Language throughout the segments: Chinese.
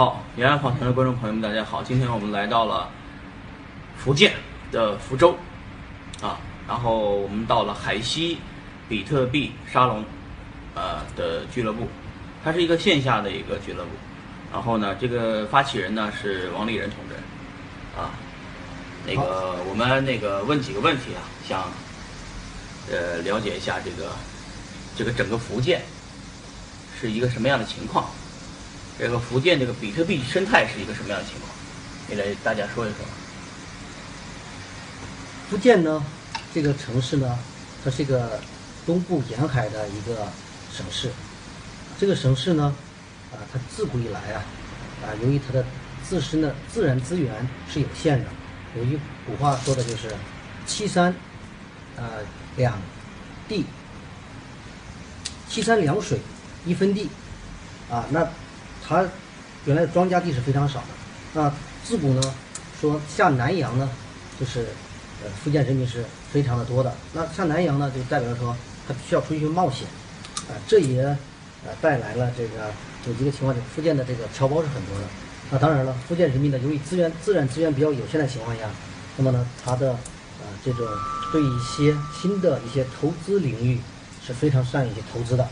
好，延安访谈的观众朋友们，大家好，今天我们来到了福建的福州啊，然后我们到了海西比特币沙龙呃的俱乐部，它是一个线下的一个俱乐部，然后呢，这个发起人呢是王立仁同志啊，那个我们那个问几个问题啊，想呃了解一下这个这个整个福建是一个什么样的情况。这个福建这个比特币生态是一个什么样的情况？你来大家说一说。福建呢，这个城市呢，它是一个东部沿海的一个省市。这个城市呢，啊，它自古以来啊，啊，由于它的自身的自然资源是有限的，有一古话说的就是“七山，呃，两地，七山两水，一分地”，啊，那。它原来庄稼地是非常少的，那自古呢，说下南洋呢，就是呃福建人民是非常的多的。那下南洋呢，就代表说他需要出去冒险，啊，这也呃带来了这个有一个情况，就福建的这个侨胞是很多的。那当然了，福建人民呢，由于资源自然资源比较有限的情况下，那么呢，他的呃这种对一些新的一些投资领域是非常善于去投资的。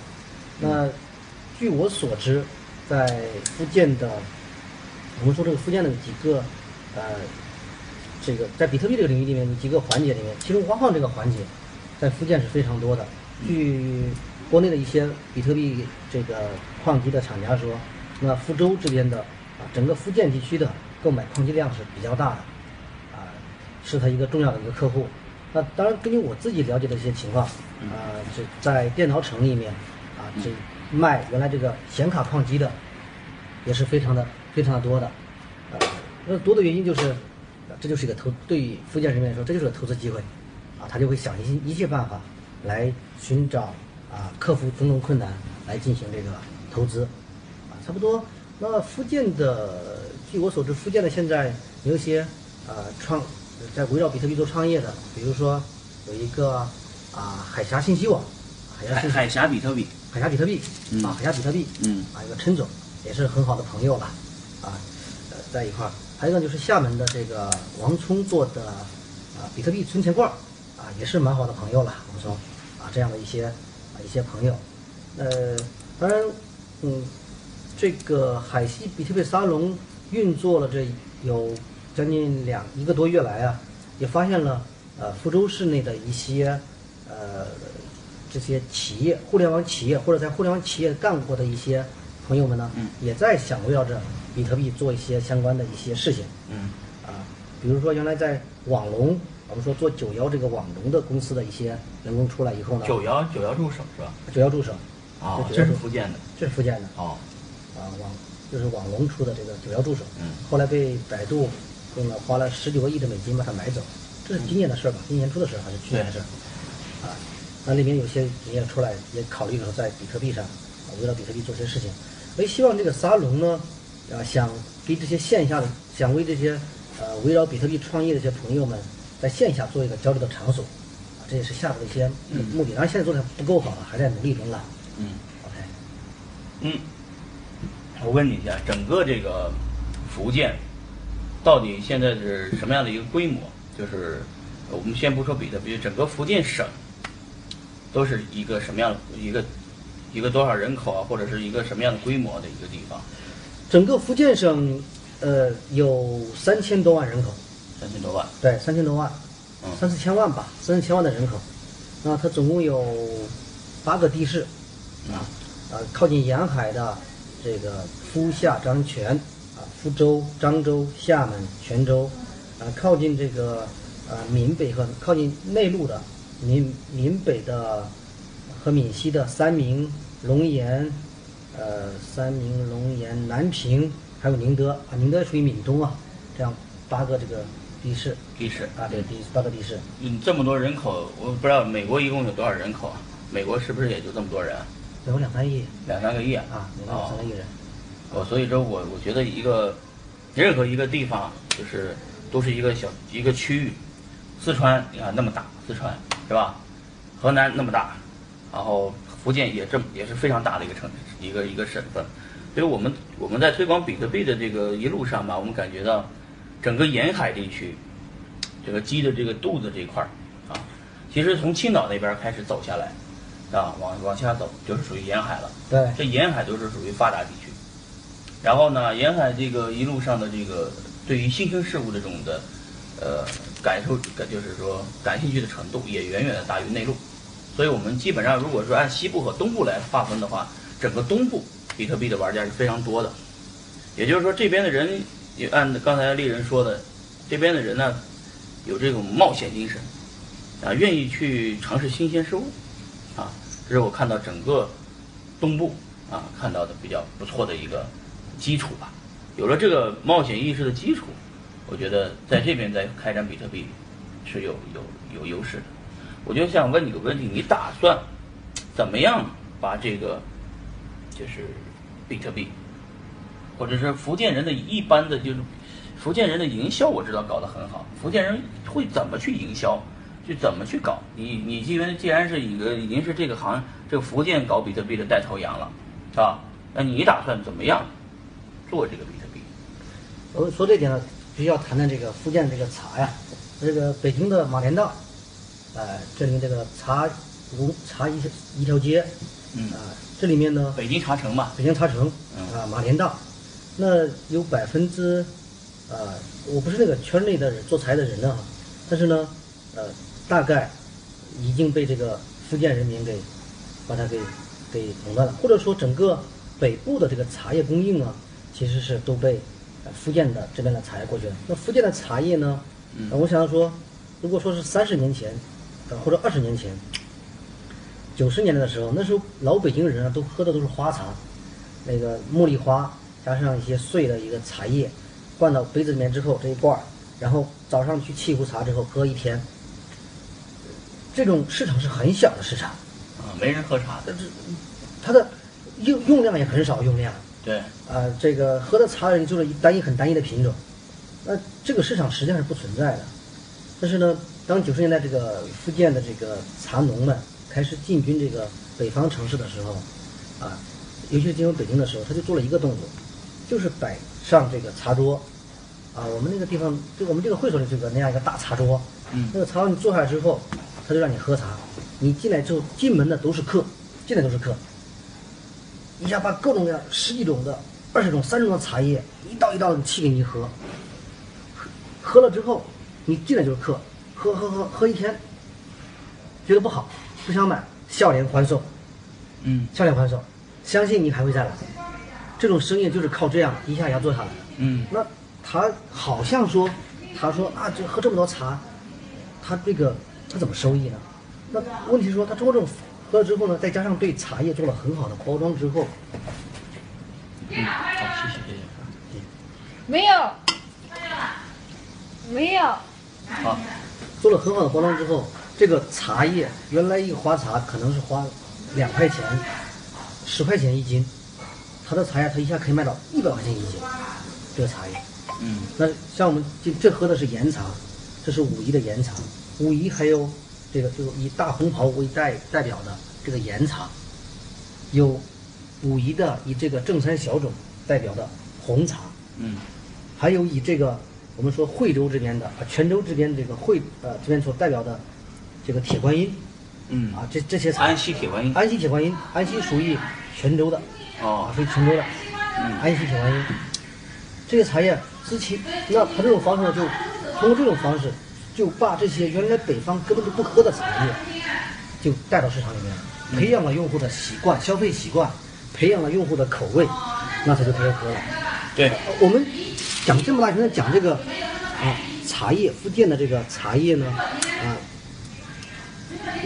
那据我所知。在福建的，我们说这个福建的几个，呃，这个在比特币这个领域里面，几个环节里面，其中挖矿这个环节，在福建是非常多的。据国内的一些比特币这个矿机的厂家说，那福州这边的啊，整个福建地区的购买矿机量是比较大的，啊，是他一个重要的一个客户。那当然，根据我自己了解的一些情况，啊，这在电脑城里面，啊，这。卖原来这个显卡矿机的，也是非常的非常的多的，啊，那多的原因就是，这就是一个投对于福建人民来说，这就是个投资机会，啊，他就会想一一切办法来寻找啊，克服种种困难来进行这个投资，啊，差不多。那福建的，据我所知，福建的现在有一些啊创在围绕比特币做创业的，比如说有一个啊海峡信息网，海峡海峡比特币。海峡比特币啊，海峡比特币，嗯，啊，一个陈总也是很好的朋友了，啊，呃，在一块儿，还有一个就是厦门的这个王聪做的啊，比特币存钱罐，啊，也是蛮好的朋友了。王聪，啊，这样的一些啊一些朋友，呃，当然，嗯，这个海西比特币沙龙运作了这有将近两一个多月来啊，也发现了呃福州市内的一些呃。这些企业，互联网企业或者在互联网企业干过的一些朋友们呢，也在想围绕着比特币做一些相关的一些事情。嗯，啊，比如说原来在网龙，我们说做九幺这个网龙的公司的一些员工出来以后呢，九幺九幺助手是吧？九幺助手，啊，这是福建的，这是福建的。哦，啊网就是网龙出的这个九幺助手，嗯，后来被百度用了花了十九个亿的美金把它买走，这是今年的事儿吧？今年初的事儿还是去年的事儿？啊。那里面有些企业出来也考虑说在比特币上，围绕比特币做些事情。所以希望这个沙龙呢，啊，想给这些线下的，想为这些呃围绕比特币创业的一些朋友们，在线下做一个交流的场所，啊，这也是下的一些目的。当然现在做的不够好了，还在努力中了。嗯，OK，嗯，我问你一下，整个这个福建到底现在是什么样的一个规模？就是我们先不说比特币，整个福建省。都是一个什么样的一个一个多少人口啊，或者是一个什么样的规模的一个地方？整个福建省呃有三千多万人口，三千多万，对，三千多万，嗯，三四千万吧，三四千万的人口。那它总共有八个地市，啊，呃，靠近沿海的这个福厦漳泉，啊，福州、漳州、厦门、泉州，啊，靠近这个呃闽北和靠近内陆的。闽闽北的和闽西的三明、龙岩，呃，三明、龙岩、南平，还有宁德啊，宁德属于闽东啊，这样八个这个地市，地市啊，对，地八个地市。嗯，这么多人口，我不知道美国一共有多少人口啊？美国是不是也就这么多人？有两三亿，两三个亿啊，两三个亿人。哦，所以说我我觉得一个任何一个地方就是都是一个小一个区域，四川你看那么大，四川。是吧？河南那么大，然后福建也这么也是非常大的一个城，一个一个省份。所以我们我们在推广比特币的这个一路上吧，我们感觉到整个沿海地区这个鸡的这个肚子这一块儿啊，其实从青岛那边开始走下来啊，往往下走就是属于沿海了。对，这沿海都是属于发达地区。然后呢，沿海这个一路上的这个对于新兴事物这种的呃感受，感就是说感兴趣的程度也远远的大于内陆。所以我们基本上如果说按西部和东部来划分的话，整个东部比特币的玩家是非常多的。也就是说，这边的人也按刚才丽人说的，这边的人呢有这种冒险精神啊，愿意去尝试新鲜事物啊，这是我看到整个东部啊看到的比较不错的一个基础吧。有了这个冒险意识的基础，我觉得在这边再开展比特币是有有有优势的。我就想问你个问题：你打算怎么样把这个就是比特币，或者是福建人的一般的，就是福建人的营销，我知道搞得很好。福建人会怎么去营销，去怎么去搞？你你因为既然是一个已经是这个行这个福建搞比特币的带头羊了，是吧？那你打算怎么样做这个比特币？我说这点呢，须要谈谈这个福建这个茶呀，这个北京的马连道。呃，这里面这个茶五茶一一条街，嗯。啊，这里面呢，北京茶城嘛，北京茶城，嗯。啊，马连道，那有百分之，呃，我不是那个圈内的人做茶的人呢，但是呢，呃，大概已经被这个福建人民给把它给给垄断了，或者说整个北部的这个茶叶供应啊，其实是都被呃福建的这边的茶叶过去了。那福建的茶叶呢，嗯呃我想说，如果说是三十年前，呃或者二十年前，九十年代的时候，那时候老北京人啊都喝的都是花茶，那个茉莉花加上一些碎的一个茶叶，灌到杯子里面之后这一罐儿，然后早上去沏壶茶之后喝一天。这种市场是很小的市场，啊，没人喝茶的，它的用用量也很少，用量。对，啊，这个喝的茶人就是一单一很单一的品种，那这个市场实际上是不存在的。但是呢，当九十年代这个福建的这个茶农们开始进军这个北方城市的时候，啊，尤其是进入北京的时候，他就做了一个动作，就是摆上这个茶桌，啊，我们那个地方，就我们这个会所里就有个那样一个大茶桌，嗯。那个茶桌你坐下来之后，他就让你喝茶，你进来之后进门的都是客，进来都是客，一下把各种各样十几种的、二十种、三十种的茶叶一道一道的沏给你喝，喝喝了之后，你进来就是客，喝喝喝喝一天，觉得不好，不想买，笑脸欢送，嗯笑脸欢送，相信你还会再来。这种生意就是靠这样一下一下做下来的。嗯那他好像说，他说啊，这喝这么多茶，他这个他怎么收益呢？那问题是说，他通过这种喝了之后呢，再加上对茶叶做了很好的包装之后，嗯，好，谢谢谢谢。没有，没有，好，做了很好的包装之后，这个茶叶原来一个花茶可能是花两块钱、十块钱一斤，他的茶叶他一下可以卖到一百块钱一斤，这个茶叶。嗯那像我们这这喝的是岩茶，这是武夷的岩茶，武夷还有这个就是以大红袍为代代表的这个岩茶，有武夷的以这个正山小种代表的红茶，嗯。还有以这个我们说惠州这边的啊泉州这边这个惠呃这边所代表的这个铁观音嗯。啊这这些茶，安溪铁观音。安溪铁观音，安溪属于泉州的哦。啊，属于泉州的，嗯。安溪铁观音，这个茶叶之前，那它这种方式呢，就通过这种方式，就把这些原来北方根本就不喝的茶叶，就带到市场里面，培养了用户的习惯、消费习惯，培养了用户的口味，那他就开始喝了。对，我们讲这么大现在讲这个啊茶叶，福建的这个茶叶呢啊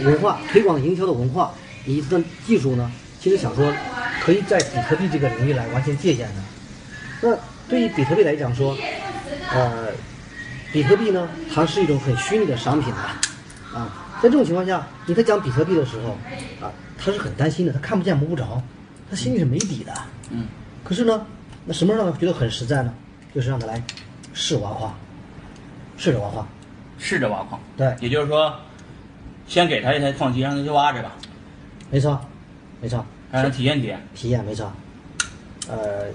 文化推广营销的文化，以及的技术呢，其实想说可以在比特币这个领域来完全借鉴的。那对于比特币来讲说，呃，比特币呢，它是一种很虚拟的商品啊，啊，在这种情况下，你在讲比特币的时候，啊，他是很担心的，他看不见摸不着，他心里是没底的。嗯可是呢，那什么让他觉得很实在呢？就是让他来试挖矿，试着挖矿。试着挖矿。对也就是说，先给他一台矿机，让他去挖着吧，没错，没错，让他体验体验。体验没错。呃，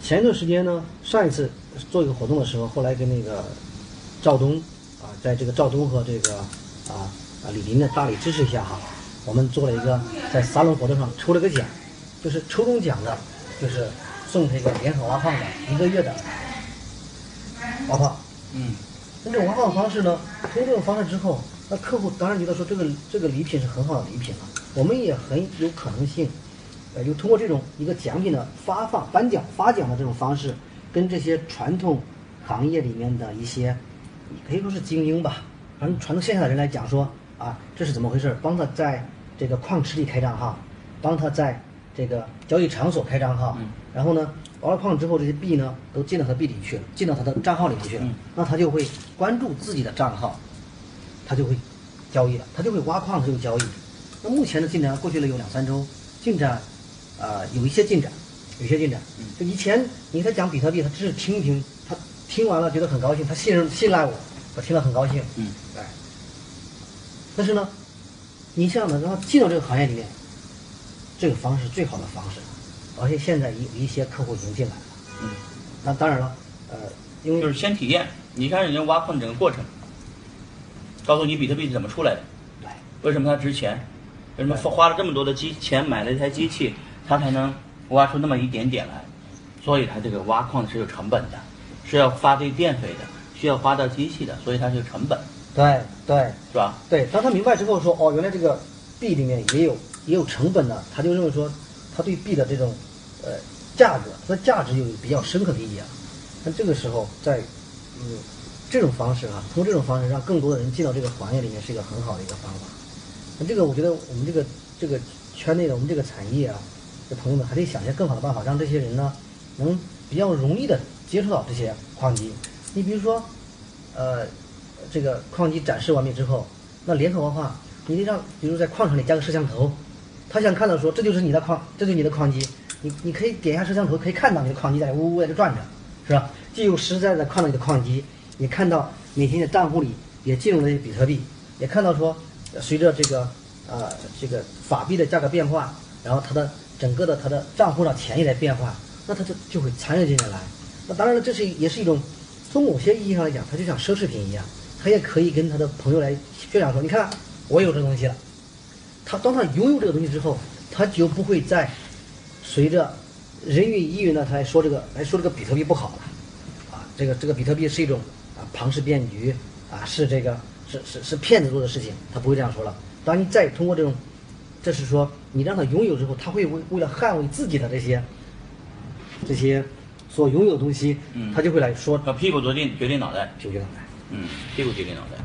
前一段时间呢，上一次做一个活动的时候，后来跟那个赵东啊，在这个赵东和这个啊啊李林的大力支持下哈，我们做了一个在沙龙活动上抽了个奖，就是抽中奖的，就是送这个联合挖矿的一个月的挖矿。嗯，那这种挖矿方式呢，通过这种方式之后，那客户当然觉得说这个这个礼品是很好的礼品了，我们也很有可能性，呃，就通过这种一个奖品的发放、颁奖、发奖的这种方式，跟这些传统行业里面的一些，可以说是精英吧，反正传统线下的人来讲说啊，这是怎么回事？帮他在这个矿池里开账号，帮他在这个交易场所开账号，然后呢，挖了矿之后，这些币呢都进到他币里去了，进到他的账号里面去了，那他就会关注自己的账号，他就会交易了，他就会挖矿，他就交易。那目前的进展过去了有两三周，进展，呃，有一些进展，有些进展。就以前你给他讲比特币，他只是听一听，他听完了觉得很高兴，他信任信赖我，我听了很高兴。嗯，哎，但是呢，你想呢，让他进到这个行业里面，这个方式是最好的方式，而且现在有一些客户已经进来了。嗯，那当然了，呃，因为就是先体验，你看人家挖矿整个过程，告诉你比特币是怎么出来的，对为什么它值钱，为什么花了这么多的机钱买了一台机器，它才能挖出那么一点点来，所以它这个挖矿是有成本的，是要花这电费的，需要花到机器的，所以它是有成本，对对是吧？对，当他明白之后说，哦，原来这个币里面也有也有成本的，他就认为说，他对币的这种呃价格，它的价值有比较深刻的理解了。那这个时候在嗯这种方式啊，通过这种方式让更多的人进到这个行业里面是一个很好的一个方法。那这个我觉得我们这个这个圈内的我们这个产业啊这朋友们还得想些更好的办法，让这些人呢能比较容易的接触到这些矿机。你比如说，呃，这个矿机展示完毕之后，那联合文化，你得让，比如在矿场里加个摄像头，他想看到说这就是你的矿，这就是你的矿机，你你可以点一下摄像头，可以看到你的矿机在呜呜在这转着，是吧？既有实在的看到你的矿机，也看到每天的账户里也进入了些比特币，也看到说随着这个呃这个法币的价格变化，然后它的整个的他的账户上钱也在变化，那他就就会参与进来。那当然了，这是也是一种从某些意义上来讲，它就像奢侈品一样，他也可以跟他的朋友来宣扬说，你看我有这东西了。他当他拥有这个东西之后，他就不会再随着人云亦云的他来说这个来说这个比特币不好了，啊，这个这个比特币是一种啊庞氏骗局啊，是这个是是是骗子做的事情，他不会这样说了。当你再通过这种，这是说你让他拥有之后，他会为为了捍卫自己的这些这些所拥有的东西，嗯他就会来说要屁股决定决定脑袋，屁股决定脑袋。嗯，屁股决定脑袋，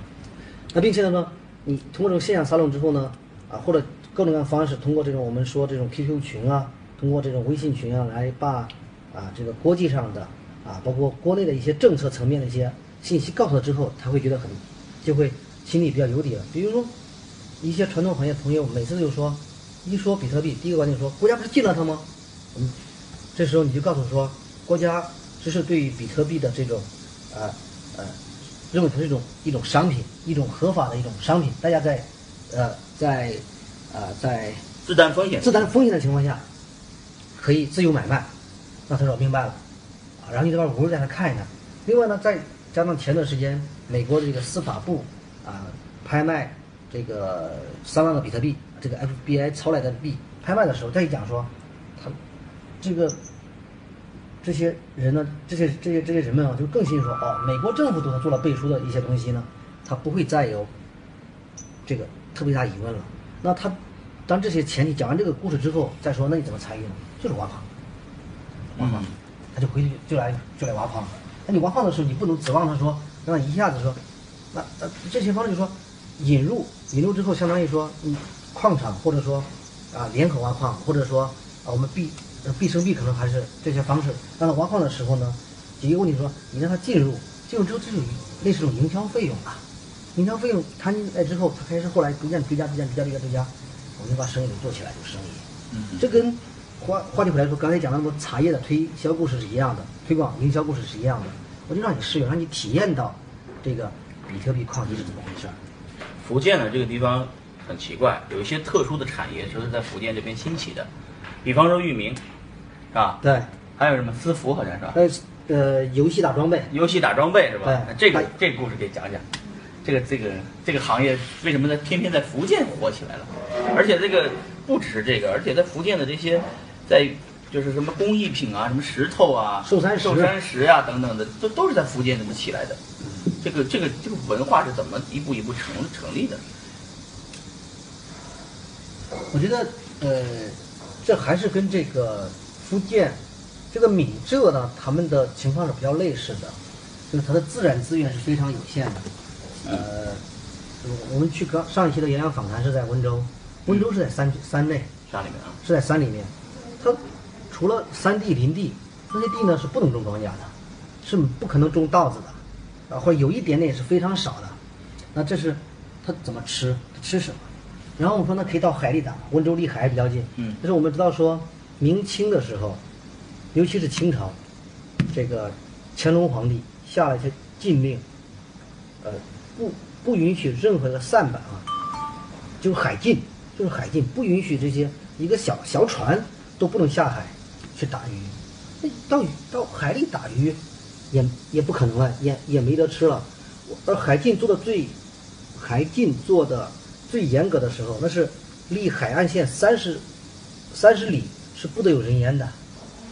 那并且呢，你通过这种线下沙龙之后呢，啊，或者各种各样的方式，通过这种我们说这种 QQ 群啊，通过这种微信群啊，来把啊这个国际上的啊，包括国内的一些政策层面的一些信息告诉他之后，他会觉得很，就会心里比较有底了。比如说，一些传统行业朋友每次就说，一说比特币，第一个观点说国家不是禁了它吗？嗯，这时候你就告诉说，国家只是对于比特币的这种，呃呃，认为它是一种一种商品，一种合法的一种商品，大家在，呃在，呃在自担风险，自担风险的情况下，可以自由买卖。那他说明白了，啊，然后你这边五日再来看一看。另外呢，再加上前段时间美国的这个司法部啊拍卖这个三万个比特币，这个 FBI 抄来的币拍卖的时候，再一讲说，他这个这些人呢，这些这些这些人们啊，就更信说哦，美国政府对他做了背书的一些东西呢，他不会再有这个特别大疑问了。那他当这些前提讲完这个故事之后，再说那你怎么参与呢？就是挖矿，挖矿，他就回去就来就来挖矿。那你挖矿的时候，你不能指望他说让他一下子说，那那这些方式就说引入引入之后，相当于说嗯矿场或者说啊联合挖矿，或者说啊我们必呃必生币可能还是这些方式，让他挖矿的时候呢，解决问题说你让他进入，进入之后这种类似一种营销费用啊，营销费用摊进来之后，他开始后来逐渐追加追加追加追加追加，我们就把生意给做起来，有生意。嗯，这跟话话题回来说，刚才讲那么多茶叶的推销故事是一样的，推广营销故事是一样的。我就让你试用，让你体验到这个比特币矿机是怎么回事儿。福建呢这个地方很奇怪，有一些特殊的产业就是在福建这边兴起的，比方说域名，是吧？对，还有什么私服好像是吧？呃呃，游戏打装备，游戏打装备是吧？对这个这个故事给讲讲，这个这个这个行业为什么在偏偏在福建火起来了？而且这个不只是这个，而且在福建的这些在就是什么工艺品啊，什么石头啊、寿山石寿山石啊等等的，都都是在福建这么起来的。这个这个这个文化是怎么一步一步成成立的？我觉得呃，这还是跟这个福建这个闽浙呢，他们的情况是比较类似的，就是它的自然资源是非常有限的。呃，我我们去刚上一期的演讲访谈是在温州，温州是在山山内，山里面啊，是在山里面，它除了山地林地，那些地呢是不能种庄稼的，是不可能种稻子的，啊，或者有一点点也是非常少的。那这是它怎么吃？吃什么？然后我们说那可以到海里打，温州离海比较近。嗯但是我们知道说，明清的时候，尤其是清朝，这个乾隆皇帝下了一些禁令，呃，不不允许任何的散板啊，就是海禁，就是海禁，不允许这些一个小小船都不能下海去打鱼。那到到海里打鱼，也也不可能了，也也没得吃了。而海禁做的最，海禁做的最严格的时候，那是离海岸线三十三十里是不得有人烟的，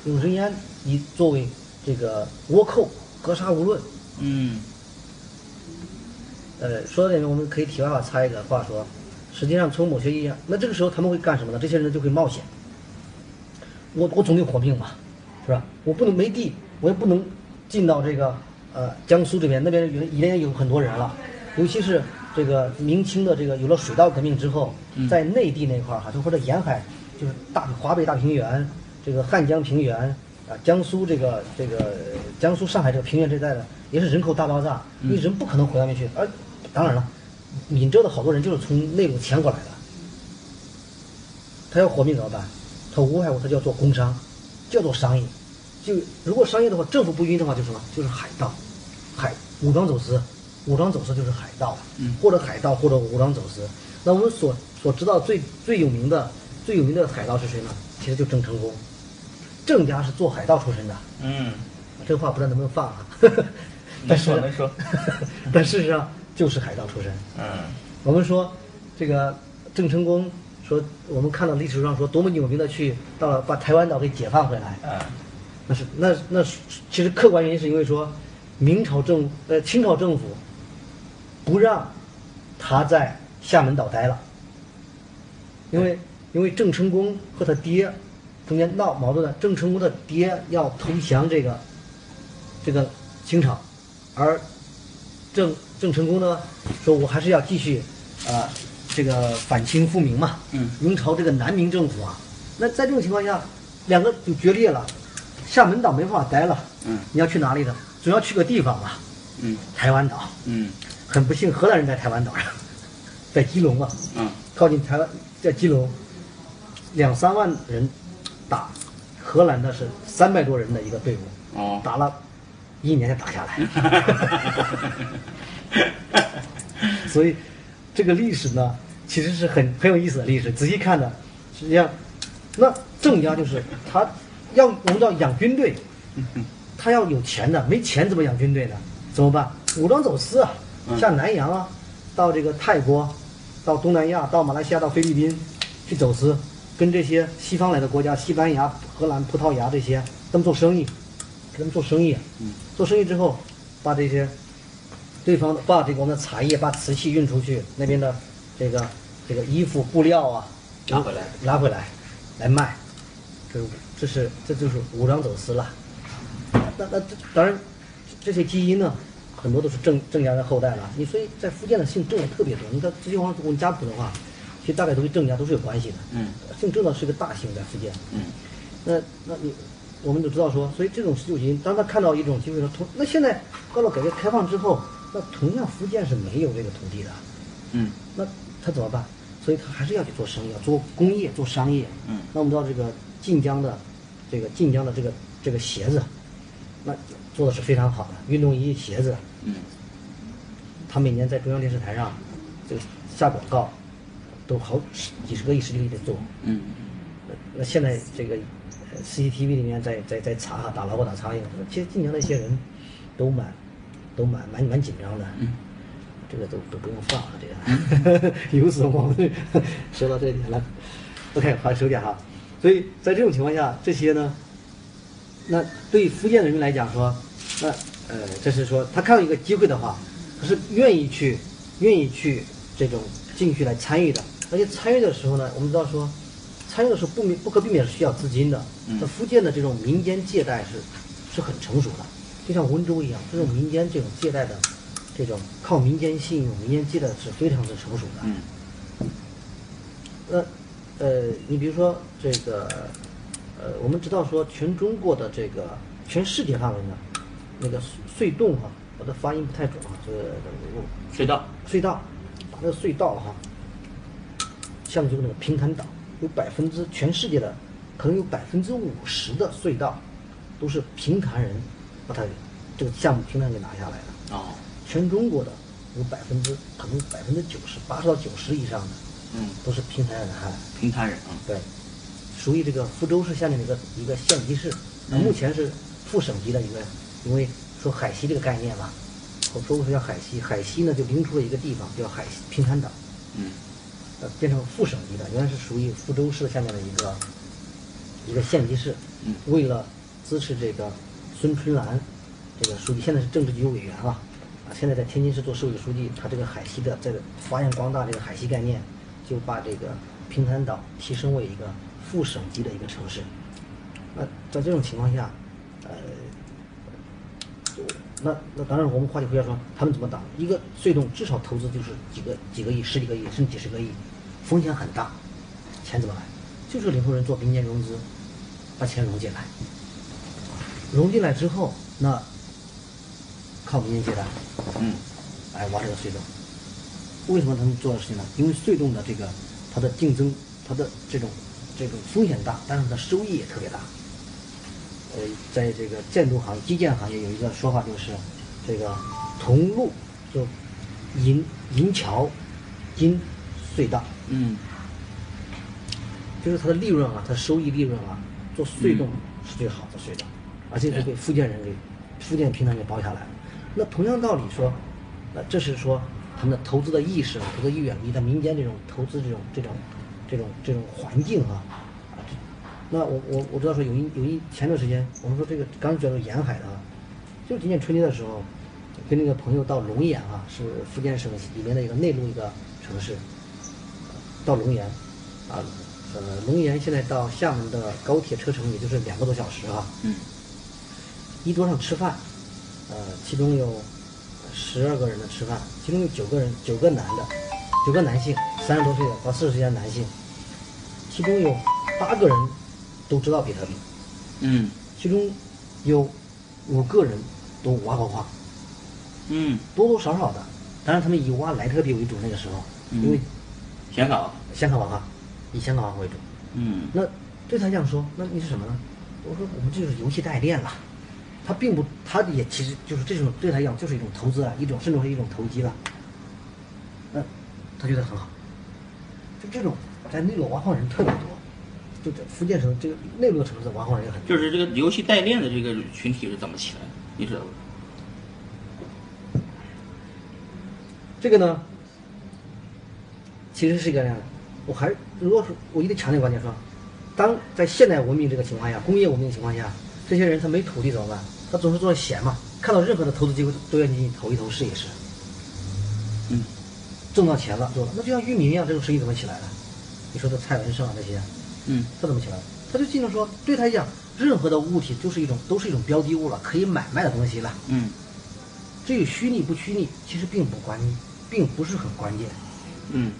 有人烟以作为这个倭寇格杀无论。嗯呃，说到这里，我们可以题外话插一个话说，实际上从某些意义上，那这个时候他们会干什么呢？这些人就会冒险。我我总得活命嘛，是吧？我不能没地，我也不能进到这个呃江苏这边，那边原也有很多人了，尤其是这个明清的这个有了水稻革命之后，在内地那块儿哈，就或者沿海，就是大华北大平原，这个汉江平原啊，江苏这个这个江苏上海这个平原这一带的，也是人口大爆炸，因为人不可能回那边去，而当然了，闽浙的好多人就是从内陆迁过来的，他要活命怎么办？他无外乎他叫做工商，叫做商业。就如果商业的话，政府不允的话，就是什么？就是海盗，海武装走私，武装走私就是海盗，嗯或者海盗或者武装走私。那我们所所知道最最有名的最有名的海盗是谁呢？其实就郑成功，郑家是做海盗出身的。嗯，这话不知道能不能放啊？能但是说能说，但事实上就是海盗出身。嗯我们说，这个郑成功说，我们看到历史上说多么有名的去到了把台湾岛给解放回来，嗯那是那那是其实客观原因是因为说，明朝政呃清朝政府不让他在厦门岛待了，因为因为郑成功和他爹中间闹矛盾了，郑成功的爹要投降这个这个清朝，而郑郑成功呢说，我还是要继续啊、这个反清复明嘛。嗯明朝这个南明政府啊，那在这种情况下，两个就决裂了，厦门岛没办法待了。嗯你要去哪里呢？总要去个地方吧。嗯台湾岛，嗯很不幸，荷兰人在台湾岛上，在基隆啊，嗯靠近台湾，在基隆，两三万人打荷兰的是三百多人的一个队伍，哦，打了一年才打下来。所以，这个历史呢，其实是很很有意思的历史。仔细看呢，实际上，那郑家就是他要我们叫养军队，他要有钱的，没钱怎么养军队呢？怎么办？武装走私啊，像南洋啊，到这个泰国，到东南亚，到马来西亚，到菲律宾去走私，跟这些西方来的国家，西班牙、荷兰、葡萄牙这些，他们做生意，给他们做生意，嗯做生意之后，把这些对方的把这个我们的茶叶、把瓷器运出去，那边的这个这个衣服、布料啊，拿回来拿回来，来卖，这这是这就是武装走私了。那那这当然，这些基因呢，很多都是郑郑家的后代了。你所以在福建的姓郑的特别多。你看这些往问家谱的话，其实大概都跟郑家都是有关系的。嗯姓郑的是个大姓，在福建。嗯那那你我们都知道说，所以这种十九基因，当他看到一种机会说，同那现在到了改革开放之后，那同样福建是没有这个土地的，嗯那他怎么办？所以他还是要去做生意，要做工业，做商业。嗯那我们知道这个晋江的，这个晋江的这个这个鞋子，那做的是非常好的运动衣、鞋子，嗯他每年在中央电视台上这个下广告，都好十几十个亿、十几个亿的做。嗯那现在这个呃 CCTV 里面在在在查哈打老虎打苍蝇，其实晋江那些人都蛮都蛮蛮蛮紧张的。嗯这个都都不用放了，这个有所忘对，说到这一点了。OK，好，收点哈。所以在这种情况下，这些呢，那对福建人民来讲说，那呃，这是说他看到一个机会的话，他是愿意去愿意去这种进去来参与的。而且参与的时候呢，我们知道说，参与的时候不免不可避免是需要资金的。那福建的这种民间借贷是是很成熟的，就像温州一样，这种民间这种借贷的这种靠民间信用、民间借贷是非常之成熟的。嗯那呃，你比如说这个呃，我们知道说全中国的这个全世界范围呢，那个隧洞哈、我的发音不太准啊，这个我隧道，隧道，那个隧道哈、像这个那个平潭岛，有百分之全世界的可能有百分之五十的隧道都是平潭人把它这个项目平台给拿下来的。哦，全中国的有百分之可能百分之九十八十到九十以上的嗯，都是平潭人拿下来的。平潭人啊，对，属于这个福州市下面的一个一个县级市，那目前是副省级的一个，因为说海西这个概念嘛，我说过是叫海西，海西呢就拎出了一个地方叫海西平潭岛，嗯。呃，变成副省级的，原来是属于福州市下面的一个一个县级市。嗯。为了支持这个孙春兰这个书记，现在是政治局委员了，啊，现在在天津市做市委书记，他这个海西的这个发扬光大这个海西概念，就把这个平潭岛提升为一个副省级的一个城市。那在这种情况下，呃，那那当然，我们话题回来说，他们怎么打？一个隧洞至少投资就是几个几个亿、十几个亿，甚至几十个亿，风险很大，钱怎么来？就是领头人做民间融资，把钱融进来，融进来之后，那靠民间借贷，嗯来挖这个隧洞。为什么他们做的事情呢？因为隧洞的这个它的竞争，它的这种这种风险大，但是它收益也特别大。呃，在这个建筑行业、基建行业有一个说法，就是这个同路就银银桥、金隧道，嗯就是它的利润啊，它收益利润啊，做隧洞是最好的隧道，而且是被福建人给福建平潭给包下来了。那同样道理说，呃这是说他们的投资的意识、投资意愿，你在民间这种投资这种这种这种这种环境啊，啊，这那我我我知道说有一有一前段时间我们说这个刚转入沿海的啊，就今年春节的时候，跟那个朋友到龙岩啊，是福建省里面的一个内陆一个城市，到龙岩，啊，呃，龙岩现在到厦门的高铁车程也就是两个多小时啊。嗯一桌上吃饭，呃，其中有十二个人的吃饭，其中有九个人，九个男的，九个男性，三十多岁的到四十岁的男性，其中有八个人都知道比特币，嗯。其中有五个人都挖过矿，嗯，多多少少的，当然他们以挖莱特币为主，那个时候，因为香港，香港文化，以香港文化为主。嗯。那对他这样说，那你是什么呢？我说我们这就是游戏代练了，他并不，他也其实就是这种对他讲就是一种投资啊，一种甚至是一种投机了。那他觉得很好，就这种在内陆挖矿人特别多，就这福建省这个内陆的城市挖矿人也很多。就是这个游戏代练的这个群体是怎么起来的？你知道吗？这个呢，其实是一个这样的，我还是如果说我一直强调观点说，当在现代文明这个情况下，工业文明的情况下，这些人他没土地怎么办？他总是做闲嘛，看到任何的投资机会都愿意投一投试一试，嗯挣到钱了做了，那就像域名一样，这种生意怎么起来的？你说的蔡文胜啊这些，嗯他怎么起来的？他就经常说，对他来讲，任何的物体就是一种都是一种标的物了，可以买卖的东西了。嗯至于虚拟不虚拟，其实并不关，并不是很关键，嗯，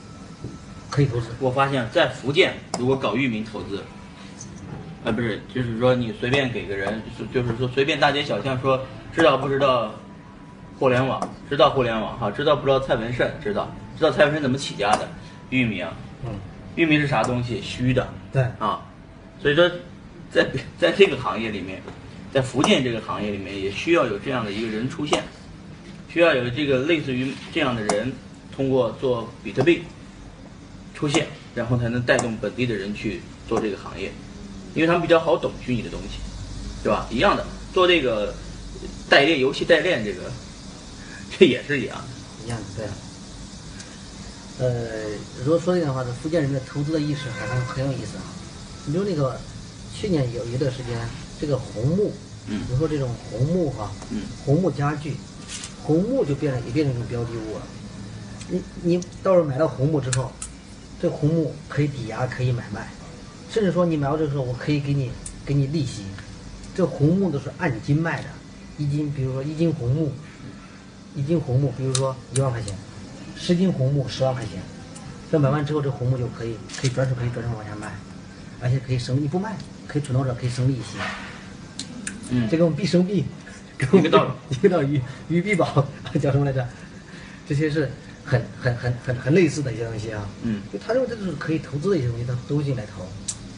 可以投资。我发现，在福建如果搞域名投资，啊不是，就是说你随便给个人，就是就是说随便大街小巷说知道不知道互联网，知道互联网哈，知道不知道蔡文胜，知道知道蔡文胜怎么起家的，域名，嗯，域名是啥东西？虚的，对，啊，所以说，在在这个行业里面，在福建这个行业里面，也需要有这样的一个人出现，需要有这个类似于这样的人，通过做比特币出现，然后才能带动本地的人去做这个行业，因为他们比较好懂虚拟的东西，对吧？一样的，做这个代练游戏代练这个，这也是一样的。一样的，对。呃，如果说这样的话，这福建人的投资的意识还很很有意思啊。你比如那个去年有一段时间，这个红木，嗯比如说这种红木哈、嗯红木家具，红木就变成也变成一种标的物了。你你到时候买到红木之后，这红木可以抵押，可以买卖，甚至说你买到这个时候，我可以给你给你利息。这红木都是按斤卖的，一斤，比如说一斤红木，一斤红木，比如说一万块钱，十斤红木十万块钱，这买完之后，这红木就可以可以转手可以转手往下卖，而且可以生，你不卖可以存到这可以生利息，嗯这个我们必生币，一个道理，一个道理，鱼鱼币宝叫什么来着？这些是很很很很很类似的一些东西啊。嗯，就他认为这就是可以投资的一些东西，他都进来投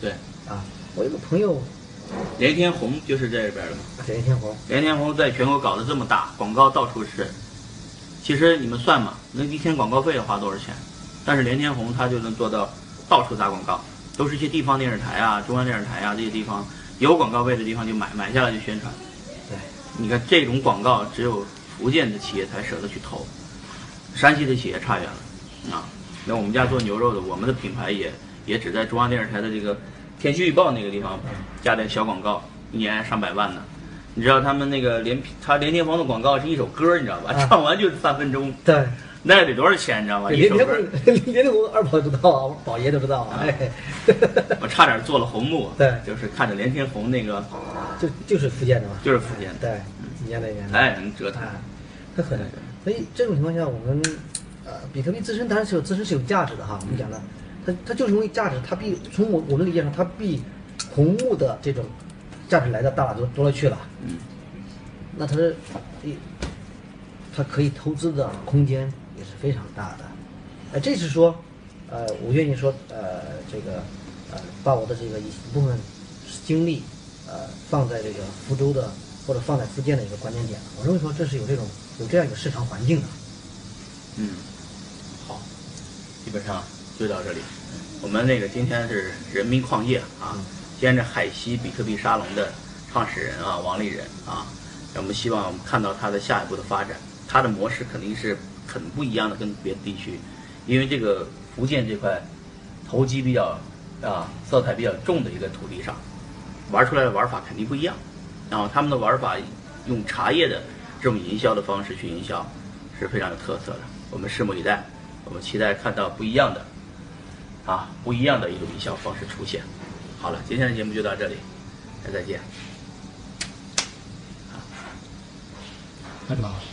对，啊。我有个朋友，连天红就是这边的嘛。连天红，连天红在全国搞得这么大，广告到处是。其实你们算嘛，那一天广告费要花多少钱？但是连天红他就能做到到处打广告，都是一些地方电视台啊、中央电视台啊这些地方有广告位的地方就买，买下来就宣传。对，你看这种广告只有福建的企业才舍得去投，山西的企业差远了啊。那我们家做牛肉的，我们的品牌也也只在中央电视台的这个天气预报那个地方加点小广告，一年上百万呢。你知道他们那个连他连天红的广告是一首歌，你知道吧？啊唱完就是三分钟，对，那得多少钱，你知道吗？一连天首歌红，，连天红二宝都知道啊，宝爷都知道啊，哎，我差点做了红木，对就是看着连天红那个，就就是福建的嘛，就是福建的，对，福建那边的。哎，能折腾。啊，它很，所以这种情况下，我们呃，比特币自身当然是有自身是有价值的哈。我们讲的，它它就是因为价值，它比从我我们理解上，它比红木的这种价值来的大多多了去了。嗯，那它是一，它可以投资的空间也是非常大的。呃，这是说，呃，我愿意说，呃，这个，呃，把我的这个一部分精力，呃，放在这个福州的或者放在福建的一个关键点。我认为说这是有这种有这样一个市场环境的。嗯，好，基本上就到这里。我们那个今天是人民矿业啊，兼着海西比特币沙龙的创始人啊，王立人啊，我们希望我们看到他的下一步的发展，他的模式肯定是很不一样的，跟别的地区，因为这个福建这块投机比较啊色彩比较重的一个土地上，玩出来的玩法肯定不一样。然后他们的玩法用茶叶的这种营销的方式去营销，是非常有特色的。我们拭目以待，我们期待看到不一样的啊不一样的一种营销方式出现。好了，今天的节目就到这里，大家再见。啊，拜拜。